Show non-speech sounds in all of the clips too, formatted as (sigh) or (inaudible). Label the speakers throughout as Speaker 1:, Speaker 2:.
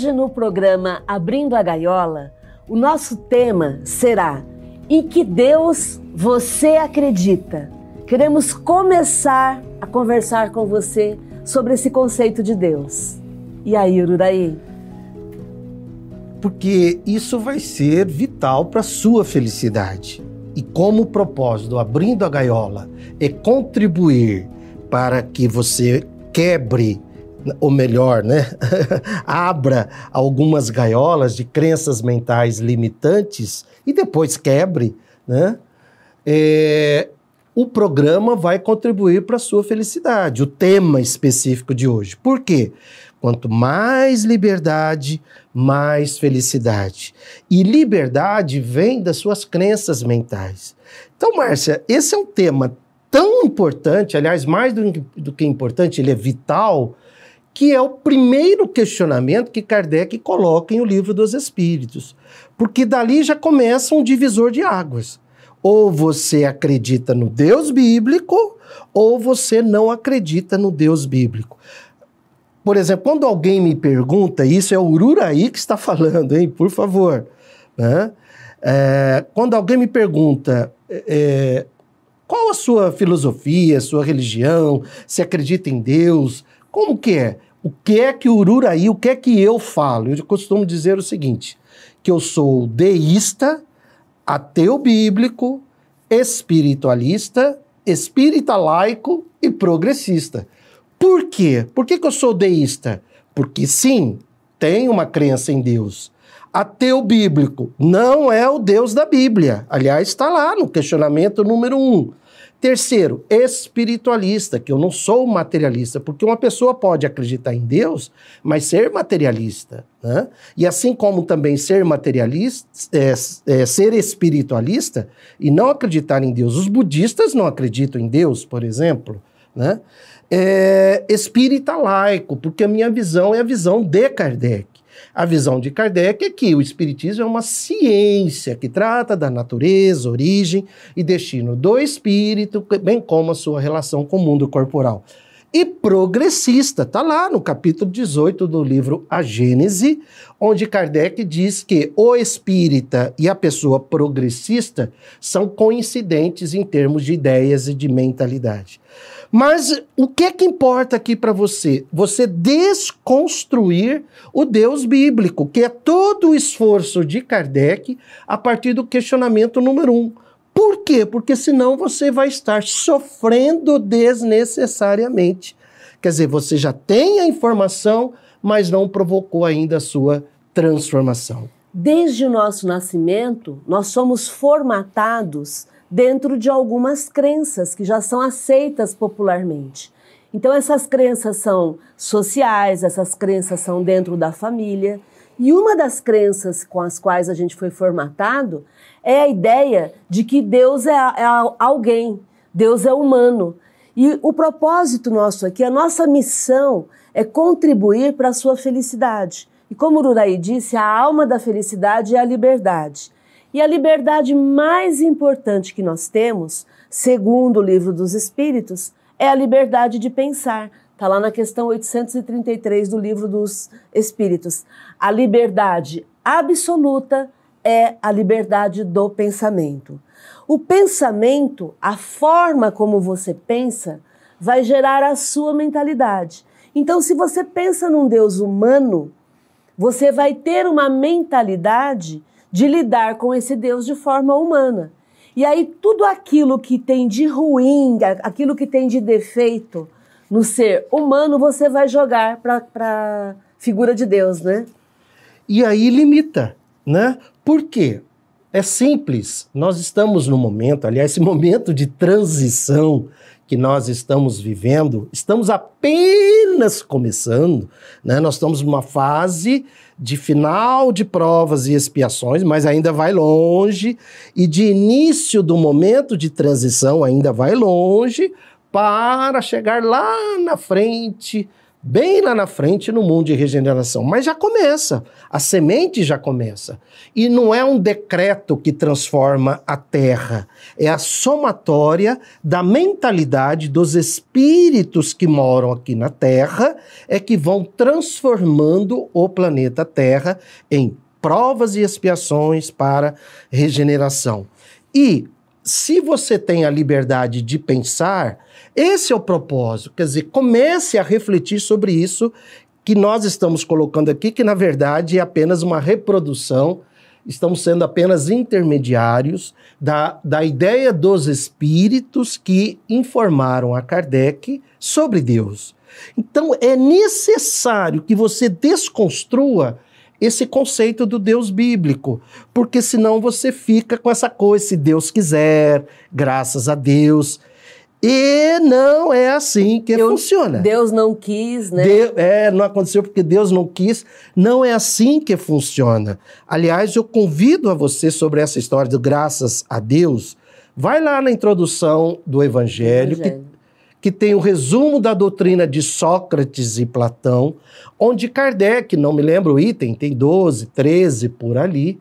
Speaker 1: Hoje no programa Abrindo a Gaiola, o nosso tema será Em que Deus você acredita? Queremos começar a conversar com você sobre esse conceito de Deus. E aí, Ururaí?
Speaker 2: Porque isso vai ser vital para sua felicidade. E como o propósito, abrindo a gaiola, é contribuir para que você quebre ou melhor, né, (laughs) abra algumas gaiolas de crenças mentais limitantes e depois quebre, né, é, o programa vai contribuir para a sua felicidade, o tema específico de hoje. Por quê? Quanto mais liberdade, mais felicidade. E liberdade vem das suas crenças mentais. Então, Márcia, esse é um tema tão importante, aliás, mais do, do que importante, ele é vital, que é o primeiro questionamento que Kardec coloca em O Livro dos Espíritos. Porque dali já começa um divisor de águas. Ou você acredita no Deus bíblico, ou você não acredita no Deus bíblico. Por exemplo, quando alguém me pergunta, isso é o Ururaí que está falando, hein? Por favor. Né? É, quando alguém me pergunta é, qual a sua filosofia, sua religião, se acredita em Deus, como que é? O que é que o Ururaí, o que é que eu falo? Eu costumo dizer o seguinte, que eu sou deísta, ateu bíblico, espiritualista, espírita laico e progressista. Por quê? Por que, que eu sou deísta? Porque sim, tenho uma crença em Deus. Ateu bíblico não é o Deus da Bíblia. Aliás, está lá no questionamento número um. Terceiro, espiritualista, que eu não sou materialista, porque uma pessoa pode acreditar em Deus, mas ser materialista. Né? E assim como também ser materialista, é, é, ser espiritualista e não acreditar em Deus. Os budistas não acreditam em Deus, por exemplo. Né? É, espírita laico, porque a minha visão é a visão de Kardec. A visão de Kardec é que o Espiritismo é uma ciência que trata da natureza, origem e destino do espírito, bem como a sua relação com o mundo corporal. E progressista, está lá no capítulo 18 do livro A Gênese, onde Kardec diz que o espírita e a pessoa progressista são coincidentes em termos de ideias e de mentalidade. Mas o que é que importa aqui para você? Você desconstruir o Deus bíblico, que é todo o esforço de Kardec a partir do questionamento número um. Por quê? Porque senão você vai estar sofrendo desnecessariamente. Quer dizer, você já tem a informação, mas não provocou ainda a sua transformação.
Speaker 1: Desde o nosso nascimento, nós somos formatados dentro de algumas crenças que já são aceitas popularmente. Então, essas crenças são sociais, essas crenças são dentro da família. E uma das crenças com as quais a gente foi formatado é a ideia de que Deus é, é alguém, Deus é humano. E o propósito nosso aqui, a nossa missão é contribuir para a sua felicidade. E como o Ruraí disse, a alma da felicidade é a liberdade. E a liberdade mais importante que nós temos, segundo o livro dos Espíritos, é a liberdade de pensar. Está lá na questão 833 do livro dos Espíritos. A liberdade absoluta é a liberdade do pensamento. O pensamento, a forma como você pensa, vai gerar a sua mentalidade. Então, se você pensa num Deus humano, você vai ter uma mentalidade de lidar com esse Deus de forma humana. E aí tudo aquilo que tem de ruim, aquilo que tem de defeito no ser humano, você vai jogar para figura de Deus, né?
Speaker 2: E aí limita, né? Por quê? É simples. Nós estamos no momento, aliás, esse (laughs) momento de transição que nós estamos vivendo, estamos apenas começando, né? Nós estamos numa fase de final de provas e expiações, mas ainda vai longe, e de início do momento de transição ainda vai longe, para chegar lá na frente bem lá na frente no mundo de regeneração. Mas já começa, a semente já começa. E não é um decreto que transforma a terra, é a somatória da mentalidade dos espíritos que moram aqui na terra, é que vão transformando o planeta Terra em provas e expiações para regeneração. E se você tem a liberdade de pensar, esse é o propósito. Quer dizer, comece a refletir sobre isso que nós estamos colocando aqui, que na verdade é apenas uma reprodução, estamos sendo apenas intermediários da, da ideia dos espíritos que informaram a Kardec sobre Deus. Então é necessário que você desconstrua esse conceito do Deus bíblico, porque senão você fica com essa coisa, se Deus quiser, graças a Deus. E não é assim que
Speaker 1: Deus,
Speaker 2: funciona.
Speaker 1: Deus não quis, né?
Speaker 2: Deus, é, não aconteceu porque Deus não quis. Não é assim que funciona. Aliás, eu convido a você sobre essa história do graças a Deus. Vai lá na introdução do Evangelho, Evangelho. Que, que tem o resumo da doutrina de Sócrates e Platão, onde Kardec, não me lembro o item, tem 12, 13 por ali,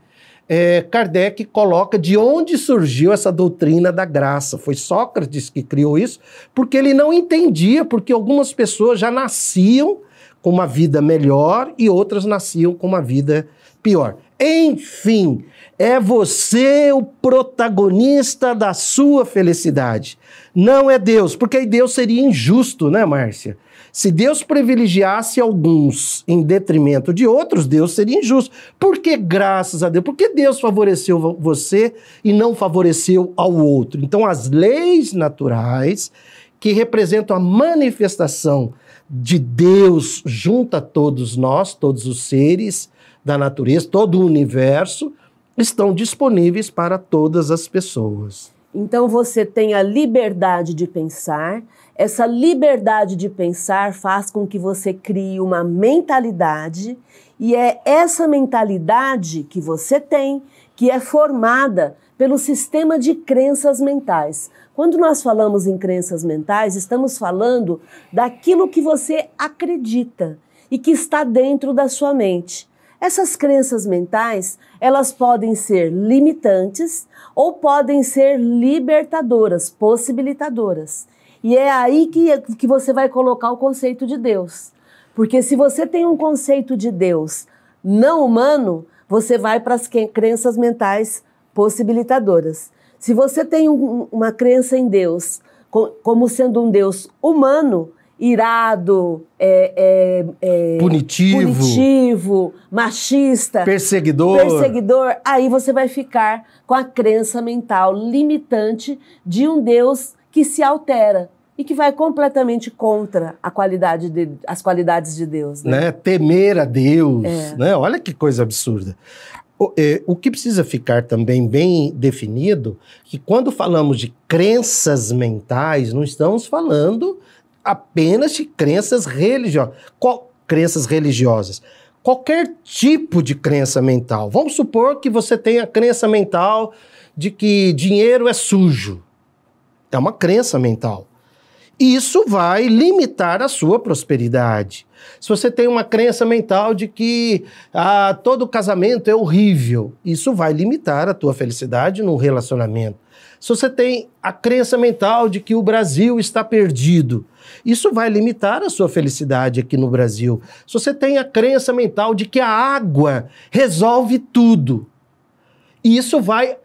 Speaker 2: é, Kardec coloca de onde surgiu essa doutrina da graça. Foi Sócrates que criou isso, porque ele não entendia, porque algumas pessoas já nasciam com uma vida melhor e outras nasciam com uma vida pior. Enfim, é você o protagonista da sua felicidade. Não é Deus, porque aí Deus seria injusto, né, Márcia? Se Deus privilegiasse alguns em detrimento de outros, Deus seria injusto. Por que graças a Deus? Por que Deus favoreceu você e não favoreceu ao outro? Então, as leis naturais, que representam a manifestação de Deus junto a todos nós, todos os seres da natureza, todo o universo, estão disponíveis para todas as pessoas.
Speaker 1: Então você tem a liberdade de pensar. Essa liberdade de pensar faz com que você crie uma mentalidade, e é essa mentalidade que você tem que é formada pelo sistema de crenças mentais. Quando nós falamos em crenças mentais, estamos falando daquilo que você acredita e que está dentro da sua mente. Essas crenças mentais, elas podem ser limitantes ou podem ser libertadoras, possibilitadoras. E é aí que, que você vai colocar o conceito de Deus. Porque se você tem um conceito de Deus não humano, você vai para as crenças mentais possibilitadoras. Se você tem um, uma crença em Deus como sendo um Deus humano, irado, é, é,
Speaker 2: é, punitivo.
Speaker 1: punitivo, machista,
Speaker 2: perseguidor.
Speaker 1: perseguidor, aí você vai ficar com a crença mental limitante de um Deus que se altera e que vai completamente contra a qualidade de, as qualidades de Deus.
Speaker 2: Né? né? Temer a Deus. É. Né? Olha que coisa absurda. O, é, o que precisa ficar também bem definido que quando falamos de crenças mentais, não estamos falando apenas de crenças religiosas. Qual, crenças religiosas. Qualquer tipo de crença mental. Vamos supor que você tenha a crença mental de que dinheiro é sujo. É uma crença mental. Isso vai limitar a sua prosperidade. Se você tem uma crença mental de que ah, todo casamento é horrível, isso vai limitar a tua felicidade no relacionamento. Se você tem a crença mental de que o Brasil está perdido, isso vai limitar a sua felicidade aqui no Brasil. Se você tem a crença mental de que a água resolve tudo, isso vai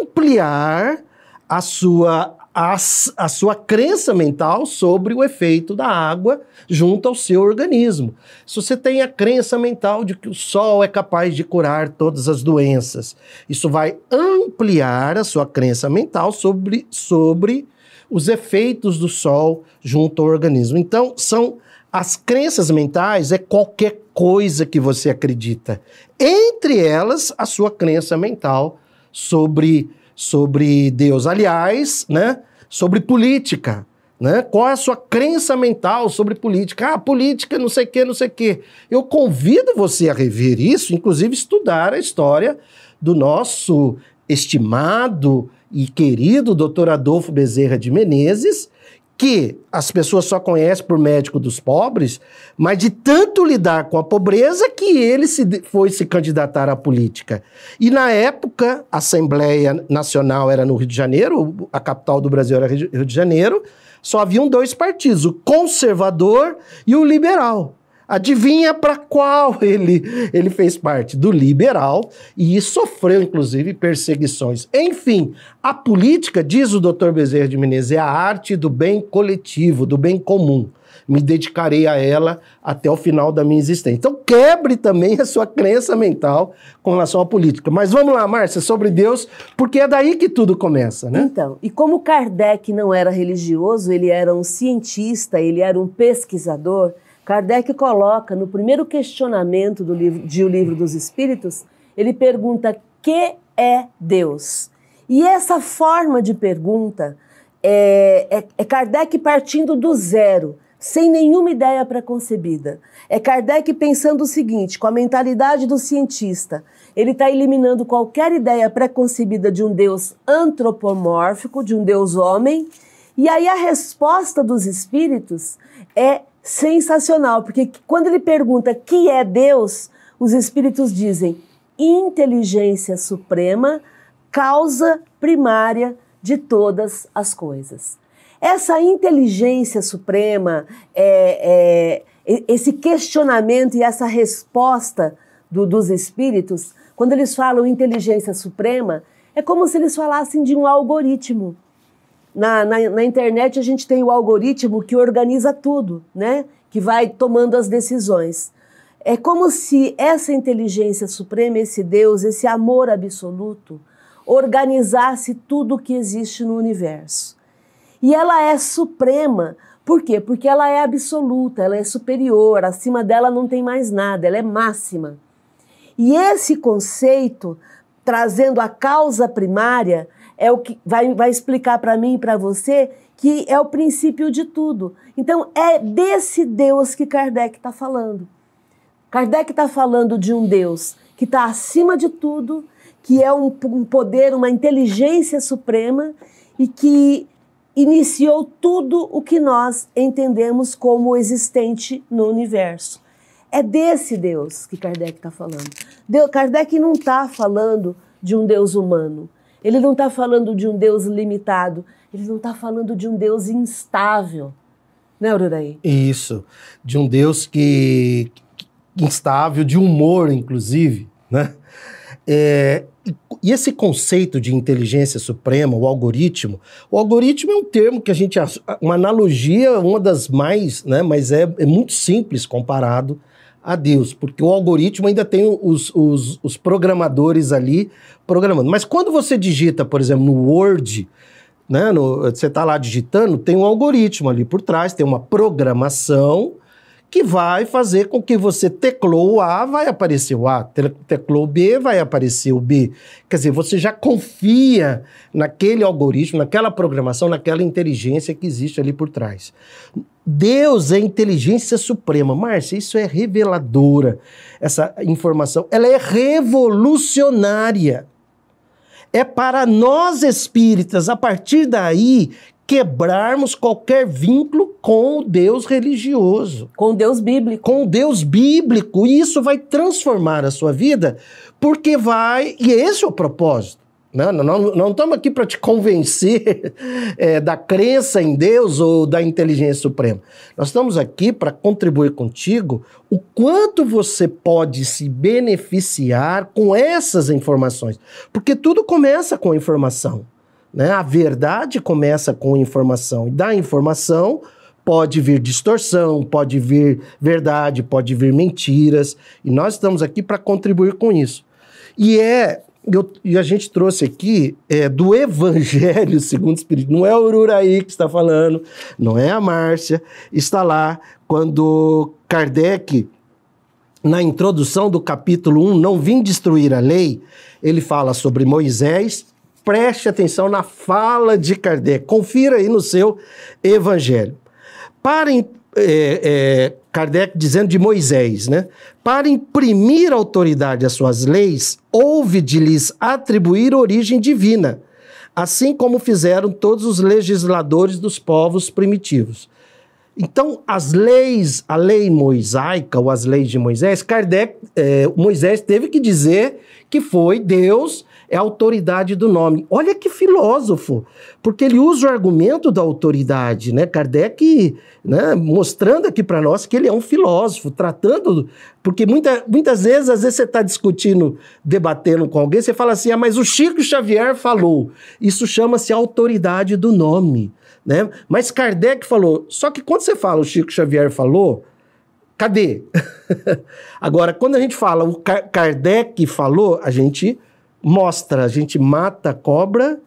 Speaker 2: ampliar a sua a, a sua crença mental sobre o efeito da água junto ao seu organismo. Se você tem a crença mental de que o sol é capaz de curar todas as doenças, isso vai ampliar a sua crença mental sobre, sobre os efeitos do sol junto ao organismo. Então, são as crenças mentais é qualquer coisa que você acredita. Entre elas, a sua crença mental sobre sobre Deus. Aliás, né, sobre política. Né? Qual é a sua crença mental sobre política? Ah, política, não sei o que, não sei o que. Eu convido você a rever isso, inclusive estudar a história do nosso estimado e querido doutor Adolfo Bezerra de Menezes, que as pessoas só conhecem por médico dos pobres, mas de tanto lidar com a pobreza que ele se, foi se candidatar à política. E na época, a Assembleia Nacional era no Rio de Janeiro, a capital do Brasil era Rio de Janeiro, só haviam dois partidos, o conservador e o liberal. Adivinha para qual ele, ele fez parte? Do liberal e sofreu, inclusive, perseguições. Enfim, a política, diz o Dr. Bezerra de Menezes, é a arte do bem coletivo, do bem comum. Me dedicarei a ela até o final da minha existência. Então, quebre também a sua crença mental com relação à política. Mas vamos lá, Márcia, sobre Deus, porque é daí que tudo começa, né?
Speaker 1: Então, e como Kardec não era religioso, ele era um cientista, ele era um pesquisador Kardec coloca no primeiro questionamento do livro, de O Livro dos Espíritos, ele pergunta: que é Deus? E essa forma de pergunta é, é, é Kardec partindo do zero, sem nenhuma ideia preconcebida. É Kardec pensando o seguinte, com a mentalidade do cientista, ele está eliminando qualquer ideia preconcebida de um Deus antropomórfico, de um Deus homem, e aí a resposta dos espíritos é sensacional, porque quando ele pergunta que é Deus, os espíritos dizem inteligência suprema, causa primária de todas as coisas. Essa inteligência suprema, é, é, esse questionamento e essa resposta do, dos espíritos, quando eles falam inteligência suprema, é como se eles falassem de um algoritmo na, na, na, internet a gente tem o algoritmo que organiza tudo, né? Que vai tomando as decisões. É como se essa inteligência suprema, esse Deus, esse amor absoluto, organizasse tudo o que existe no universo. E ela é suprema. Por quê? Porque ela é absoluta, ela é superior, acima dela não tem mais nada, ela é máxima. E esse conceito, trazendo a causa primária, é o que vai, vai explicar para mim e para você que é o princípio de tudo. Então, é desse Deus que Kardec está falando. Kardec está falando de um Deus que está acima de tudo, que é um, um poder, uma inteligência suprema e que iniciou tudo o que nós entendemos como existente no universo. É desse Deus que Kardec está falando. Kardec não está falando de um Deus humano. Ele não está falando de um Deus limitado, ele não está falando de um Deus instável. Né, Ururaí?
Speaker 2: Isso, de um Deus que, instável, de humor, inclusive, né? É, e esse conceito de inteligência suprema, o algoritmo, o algoritmo é um termo que a gente, uma analogia, uma das mais, né, mas é, é muito simples comparado a Deus, porque o algoritmo ainda tem os, os, os programadores ali programando. Mas quando você digita, por exemplo, no Word, né, no, você está lá digitando, tem um algoritmo ali por trás, tem uma programação que vai fazer com que você teclou o A, vai aparecer o A, teclou o B, vai aparecer o B. Quer dizer, você já confia naquele algoritmo, naquela programação, naquela inteligência que existe ali por trás. Deus é inteligência suprema. Márcia, isso é reveladora, essa informação. Ela é revolucionária. É para nós espíritas, a partir daí, quebrarmos qualquer vínculo com o Deus religioso.
Speaker 1: Com o Deus bíblico.
Speaker 2: Com o Deus bíblico. E isso vai transformar a sua vida, porque vai. E esse é o propósito. Não, não, não estamos aqui para te convencer (laughs) é, da crença em Deus ou da inteligência suprema. Nós estamos aqui para contribuir contigo o quanto você pode se beneficiar com essas informações. Porque tudo começa com informação. Né? A verdade começa com informação. E da informação pode vir distorção, pode vir verdade, pode vir mentiras. E nós estamos aqui para contribuir com isso. E é eu, e a gente trouxe aqui é, do Evangelho (laughs) segundo o Espírito. Não é o Ururaí que está falando, não é a Márcia. Está lá quando Kardec, na introdução do capítulo 1, Não Vim Destruir a Lei, ele fala sobre Moisés. Preste atenção na fala de Kardec. Confira aí no seu Evangelho. Para é, é, Kardec dizendo de Moisés, né? Para imprimir autoridade às suas leis, houve de lhes atribuir origem divina, assim como fizeram todos os legisladores dos povos primitivos. Então, as leis, a lei mosaica, ou as leis de Moisés, Kardec, é, Moisés teve que dizer que foi Deus é a autoridade do nome. Olha que filósofo, porque ele usa o argumento da autoridade, né? Kardec, né, mostrando aqui para nós que ele é um filósofo, tratando, porque muita, muitas vezes, às vezes você está discutindo, debatendo com alguém, você fala assim, ah, mas o Chico Xavier falou. Isso chama-se autoridade do nome, né? Mas Kardec falou, só que quando você fala o Chico Xavier falou, cadê? (laughs) Agora, quando a gente fala o Kardec falou, a gente mostra, a gente mata a cobra.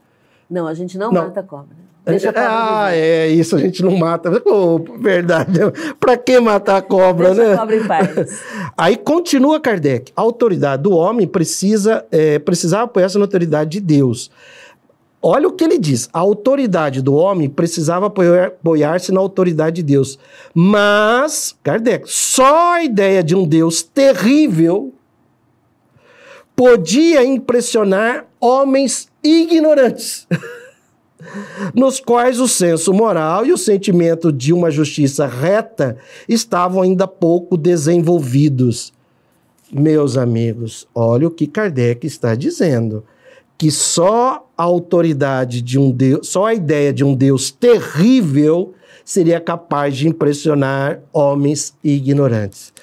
Speaker 1: Não, a gente não, não. mata a cobra.
Speaker 2: Deixa a cobra ah, é isso, a gente não mata. Oh, verdade. Para que matar a cobra,
Speaker 1: Deixa
Speaker 2: né?
Speaker 1: A cobra em paz. (laughs)
Speaker 2: Aí continua Kardec. A autoridade do homem precisa é, precisava apoiar-se na autoridade de Deus. Olha o que ele diz. A autoridade do homem precisava apoiar-se na autoridade de Deus. Mas, Kardec, só a ideia de um Deus terrível podia impressionar homens ignorantes, (laughs) nos quais o senso moral e o sentimento de uma justiça reta estavam ainda pouco desenvolvidos. Meus amigos, olha o que Kardec está dizendo. Que só a autoridade de um Deus, só a ideia de um Deus terrível seria capaz de impressionar homens ignorantes.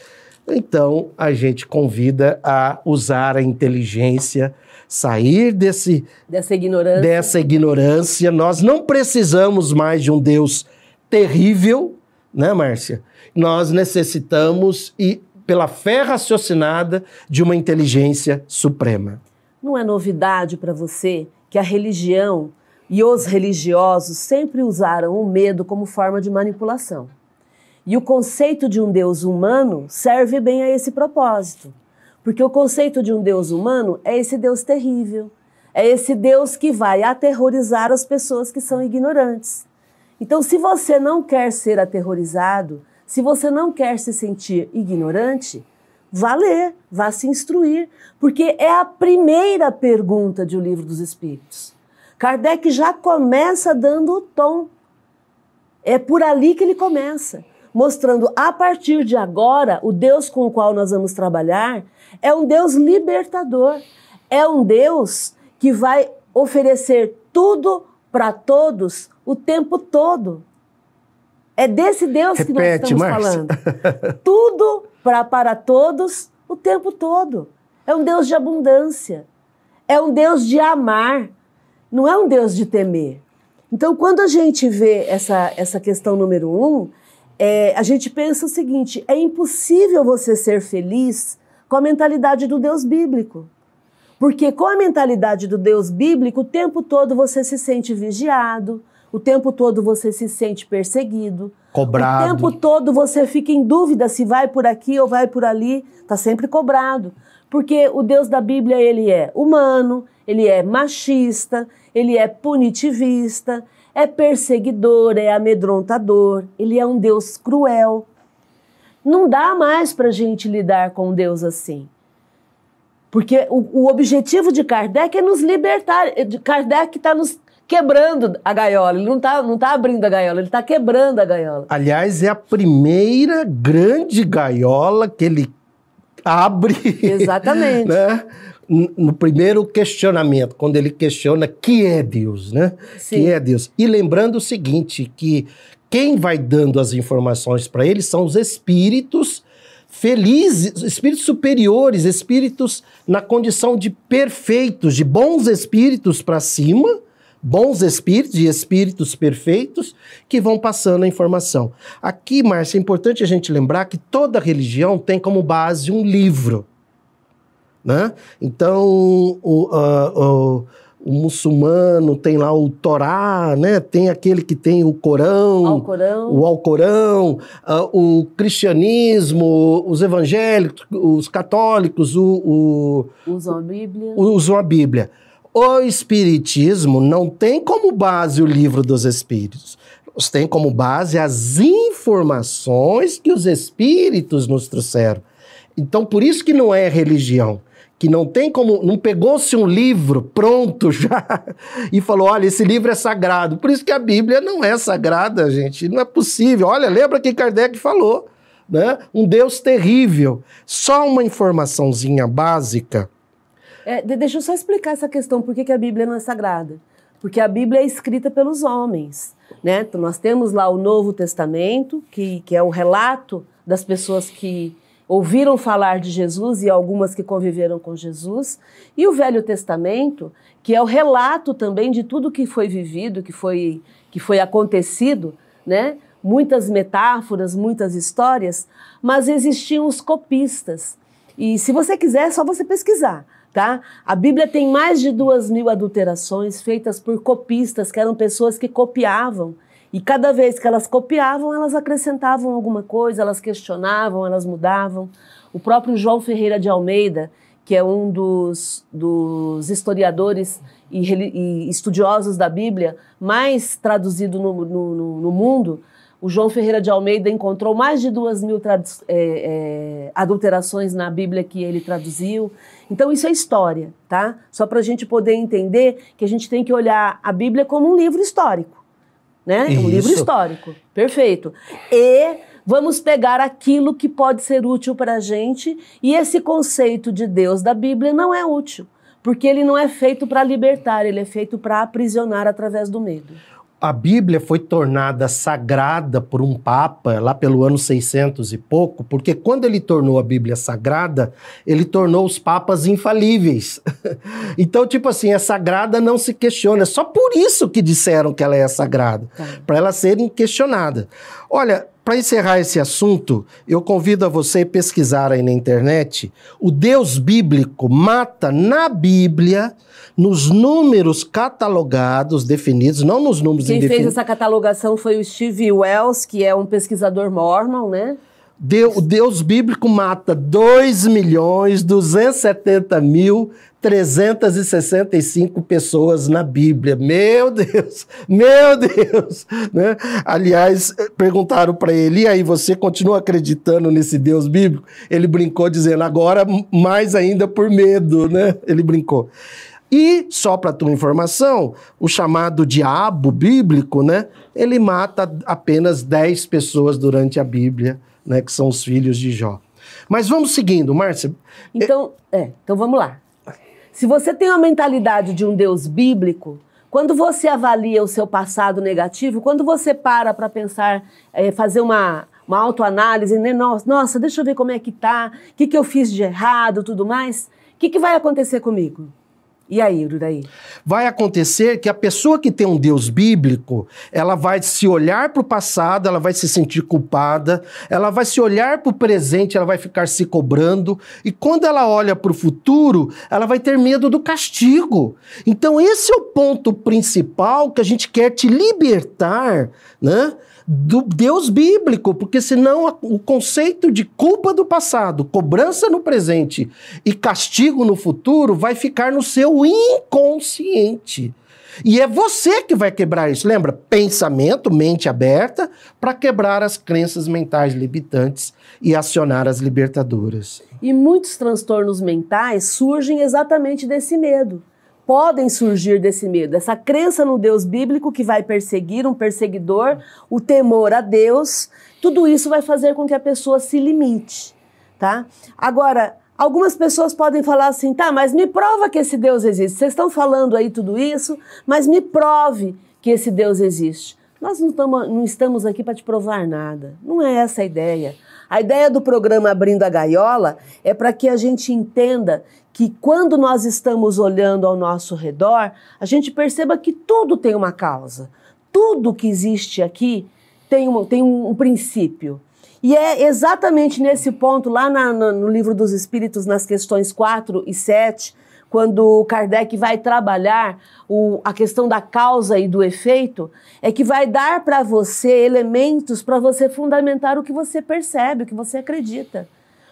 Speaker 2: Então, a gente convida a usar a inteligência, sair desse,
Speaker 1: dessa, ignorância.
Speaker 2: dessa ignorância. Nós não precisamos mais de um Deus terrível, né, Márcia? Nós necessitamos, e pela fé raciocinada, de uma inteligência suprema.
Speaker 1: Não é novidade para você que a religião e os religiosos sempre usaram o medo como forma de manipulação. E o conceito de um Deus humano serve bem a esse propósito. Porque o conceito de um Deus humano é esse Deus terrível. É esse Deus que vai aterrorizar as pessoas que são ignorantes. Então, se você não quer ser aterrorizado, se você não quer se sentir ignorante, vá ler, vá se instruir, porque é a primeira pergunta de O Livro dos Espíritos. Kardec já começa dando o tom. É por ali que ele começa mostrando a partir de agora o Deus com o qual nós vamos trabalhar é um Deus libertador, é um Deus que vai oferecer tudo para todos o tempo todo. É desse Deus
Speaker 2: Repete,
Speaker 1: que nós estamos
Speaker 2: Márcia.
Speaker 1: falando. (laughs) tudo pra, para todos o tempo todo. É um Deus de abundância. É um Deus de amar. Não é um Deus de temer. Então, quando a gente vê essa, essa questão número um, é, a gente pensa o seguinte: é impossível você ser feliz com a mentalidade do Deus bíblico. Porque com a mentalidade do Deus bíblico, o tempo todo você se sente vigiado, o tempo todo você se sente perseguido.
Speaker 2: Cobrado.
Speaker 1: O tempo todo você fica em dúvida se vai por aqui ou vai por ali, está sempre cobrado. Porque o Deus da Bíblia, ele é humano, ele é machista, ele é punitivista, é perseguidor, é amedrontador, ele é um Deus cruel. Não dá mais para a gente lidar com Deus assim. Porque o, o, objetivo de Kardec é nos libertar. Kardec está nos quebrando a gaiola. Ele não está não tá abrindo a gaiola, ele está quebrando a gaiola.
Speaker 2: Aliás, é a primeira grande gaiola que ele abre.
Speaker 1: Exatamente. (laughs)
Speaker 2: né? No primeiro questionamento, quando ele questiona que é Deus, né?
Speaker 1: Sim.
Speaker 2: Que é Deus. E lembrando o seguinte, que quem vai dando as informações para ele são os espíritos felizes, espíritos superiores, espíritos na condição de perfeitos, de bons espíritos para cima, bons espíritos e espíritos perfeitos que vão passando a informação. Aqui, Márcia, é importante a gente lembrar que toda religião tem como base um livro. Né? Então, o, uh, o, o, muçulmano tem lá o Torá, né? tem aquele que tem o Corão,
Speaker 1: Alcorão.
Speaker 2: o Alcorão, uh, o cristianismo, os evangélicos, os católicos, o, o,
Speaker 1: usam a Bíblia.
Speaker 2: Usam a Bíblia. O Espiritismo não tem como base o livro dos Espíritos. Tem como base as informações que os Espíritos nos trouxeram. Então, por isso que não é religião que não tem como, não pegou-se um livro pronto (laughs) já e falou, olha, esse livro é sagrado. Por isso que a Bíblia não é sagrada, gente, não é possível. Olha, lembra que Kardec falou, né? Um Deus terrível. Só uma informaçãozinha básica.
Speaker 1: É, deixa eu só explicar essa questão, por que, que a Bíblia não é sagrada. Porque a Bíblia é escrita pelos homens, né? Então, nós temos lá o Novo Testamento, que, que é o relato das pessoas que ouviram falar de Jesus e algumas que conviveram com Jesus, e o Velho Testamento, que é o relato também de tudo que foi vivido, que foi, que foi acontecido, né? Muitas metáforas, muitas histórias, mas existiam os copistas. E se você quiser, é só você pesquisar. Tá? A Bíblia tem mais de duas mil adulterações feitas por copistas, que eram pessoas que copiavam e cada vez que elas copiavam, elas acrescentavam alguma coisa, elas questionavam, elas mudavam. O próprio João Ferreira de Almeida, que é um dos, dos historiadores e, e, estudiosos da Bíblia mais traduzido no, no, no, mundo, o João Ferreira de Almeida encontrou mais de duas mil é, é, adulterações na Bíblia que ele traduziu. Então, isso é história, tá? Só para a gente poder entender que a gente tem que olhar a Bíblia como um livro histórico né? Isso. Um livro histórico. Perfeito. E vamos pegar aquilo que pode ser útil para a gente, e esse conceito de Deus da Bíblia não é útil, porque ele não é feito para libertar, ele é feito para aprisionar através do medo
Speaker 2: a Bíblia foi tornada sagrada por um papa lá pelo ano 600 e pouco, porque quando ele tornou a Bíblia sagrada, ele tornou os papas infalíveis. (laughs) então, tipo assim, é sagrada não se questiona. É só por isso que disseram que ela é sagrada, tá. para ela ser inquestionada. Olha, para encerrar esse assunto, eu convido a você a pesquisar aí na internet. O Deus bíblico mata na Bíblia, nos números catalogados, definidos, não nos números
Speaker 1: Quem fez essa catalogação foi o Steve Wells, que é um pesquisador mormon, né?
Speaker 2: Deus, o Deus bíblico mata 2 milhões 270 mil 365 pessoas na Bíblia. Meu Deus, meu Deus. Né? Aliás, perguntaram para ele, e aí, você continua acreditando nesse Deus bíblico? Ele brincou dizendo, agora mais ainda por medo, né? Ele brincou. E, só para tua informação, o chamado diabo bíblico, né? Ele mata apenas 10 pessoas durante a Bíblia né, que são os filhos de Jó. Mas vamos seguindo, Márcia.
Speaker 1: Então, é, então vamos lá. Se você tem a mentalidade de um Deus bíblico, quando você avalia o seu passado negativo, quando você para para pensar, é, fazer uma, uma autoanálise, né? nossa, nossa, deixa eu ver como é que tá, o que, que eu fiz de errado, tudo mais, o que, que vai acontecer comigo? E aí, Uraí?
Speaker 2: Vai acontecer que a pessoa que tem um Deus bíblico, ela vai se olhar para o passado, ela vai se sentir culpada, ela vai se olhar para o presente, ela vai ficar se cobrando, e quando ela olha para o futuro, ela vai ter medo do castigo. Então, esse é o ponto principal que a gente quer te libertar, né? do Deus bíblico, porque senão o conceito de culpa do passado, cobrança no presente e castigo no futuro vai ficar no seu inconsciente. E é você que vai quebrar isso. Lembra? Pensamento, mente aberta, para quebrar as crenças mentais limitantes e acionar as libertadoras.
Speaker 1: E muitos transtornos mentais surgem exatamente desse medo podem surgir desse medo. Essa crença no Deus bíblico que vai perseguir um perseguidor, o temor a Deus, tudo isso vai fazer com que a pessoa se limite, tá? Agora, algumas pessoas podem falar assim, tá, mas me prova que esse Deus existe. Vocês estão falando aí tudo isso, mas me prove que esse Deus existe. Nós não, tamo, não estamos aqui para te provar nada. Não é essa a ideia. A ideia do programa Abrindo a Gaiola é para que a gente entenda que quando nós estamos olhando ao nosso redor, a gente perceba que tudo tem uma causa. Tudo que existe aqui tem um, tem um, um princípio. E é exatamente nesse ponto, lá na, na, no Livro dos Espíritos, nas questões 4 e 7, quando Kardec vai trabalhar o, a questão da causa e do efeito, é que vai dar para você elementos para você fundamentar o que você percebe, o que você acredita.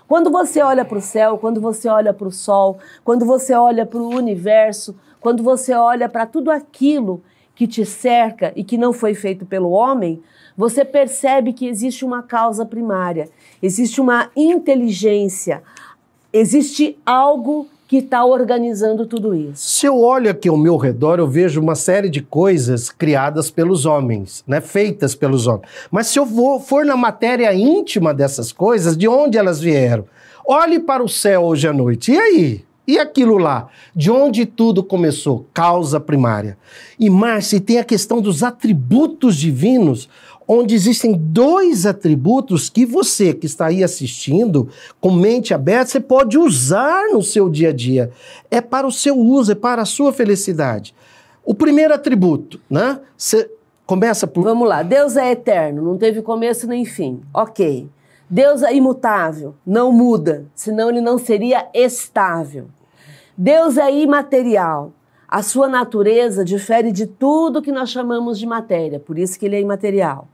Speaker 1: Quando você olha para o céu, quando você olha para o sol, quando você olha para o universo, quando você olha para tudo aquilo que te cerca e que não foi feito pelo homem, você percebe que existe uma causa primária, existe uma inteligência, existe algo que está organizando tudo isso.
Speaker 2: Se eu olho aqui ao meu redor, eu vejo uma série de coisas criadas pelos homens, né? feitas pelos homens. Mas se eu vou, for na matéria íntima dessas coisas, de onde elas vieram? Olhe para o céu hoje à noite. E aí? E aquilo lá? De onde tudo começou? Causa primária. E Márcia, tem a questão dos atributos divinos onde existem dois atributos que você que está aí assistindo, com mente aberta, você pode usar no seu dia a dia. É para o seu uso, é para a sua felicidade. O primeiro atributo, né? Você começa por.
Speaker 1: Vamos lá. Deus é eterno, não teve começo nem fim. Ok. Deus é imutável, não muda, senão ele não seria estável. Deus é imaterial. A sua natureza difere de tudo que nós chamamos de matéria, por isso que ele é imaterial.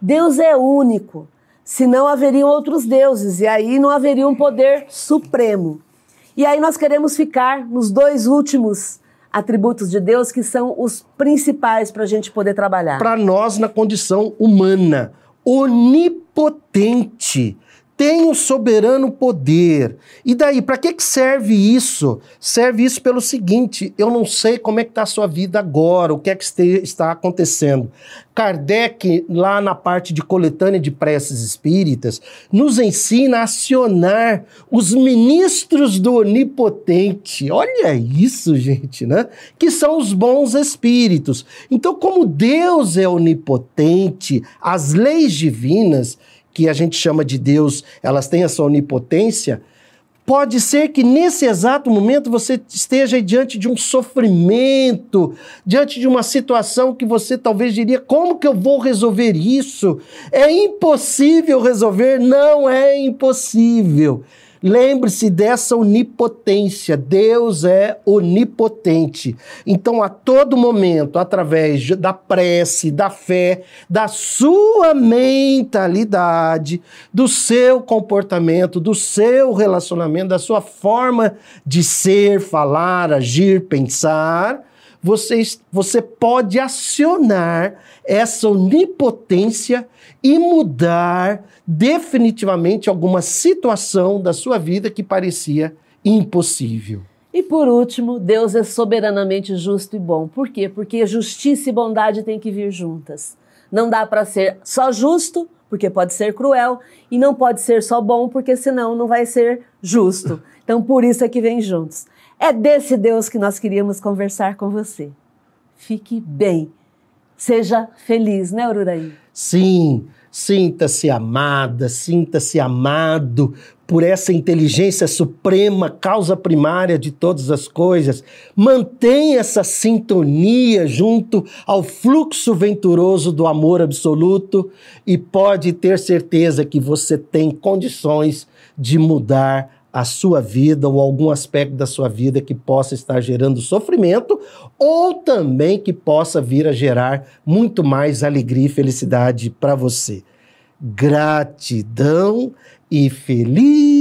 Speaker 1: Deus é único, senão haveriam outros deuses, e aí não haveria um poder supremo. E aí nós queremos ficar nos dois últimos atributos de Deus que são os principais para a gente poder trabalhar.
Speaker 2: Para nós, na condição humana, onipotente tem o soberano poder. E daí, para que, que serve isso? Serve isso pelo seguinte: eu não sei como é que está a sua vida agora, o que é que está acontecendo. Kardec, lá na parte de coletânea de preces espíritas, nos ensina a acionar os ministros do Onipotente. Olha isso, gente, né? Que são os bons espíritos. Então, como Deus é onipotente, as leis divinas que a gente chama de Deus, elas têm essa onipotência, pode ser que nesse exato momento você esteja diante de um sofrimento, diante de uma situação que você talvez diria: como que eu vou resolver isso? É impossível resolver? Não é impossível. Lembre-se dessa onipotência. Deus é onipotente. Então, a todo momento, através da prece, da fé, da sua mentalidade, do seu comportamento, do seu relacionamento, da sua forma de ser, falar, agir, pensar, você, você pode acionar essa onipotência e mudar definitivamente alguma situação da sua vida que parecia impossível.
Speaker 1: E por último, Deus é soberanamente justo e bom. Por quê? Porque justiça e bondade têm que vir juntas. Não dá para ser só justo, porque pode ser cruel, e não pode ser só bom, porque senão não vai ser justo. (laughs) Então por isso é que vem juntos. É desse Deus que nós queríamos conversar com você. Fique bem. Seja feliz, né, Ururaí?
Speaker 2: Sim. Sinta-se amada, sinta-se amado por essa inteligência suprema, causa primária de todas as coisas. Mantenha essa sintonia junto ao fluxo venturoso do amor absoluto e pode ter certeza que você tem condições de mudar a sua vida ou algum aspecto da sua vida que possa estar gerando sofrimento ou também que possa vir a gerar muito mais alegria e felicidade para você. Gratidão e felicidade.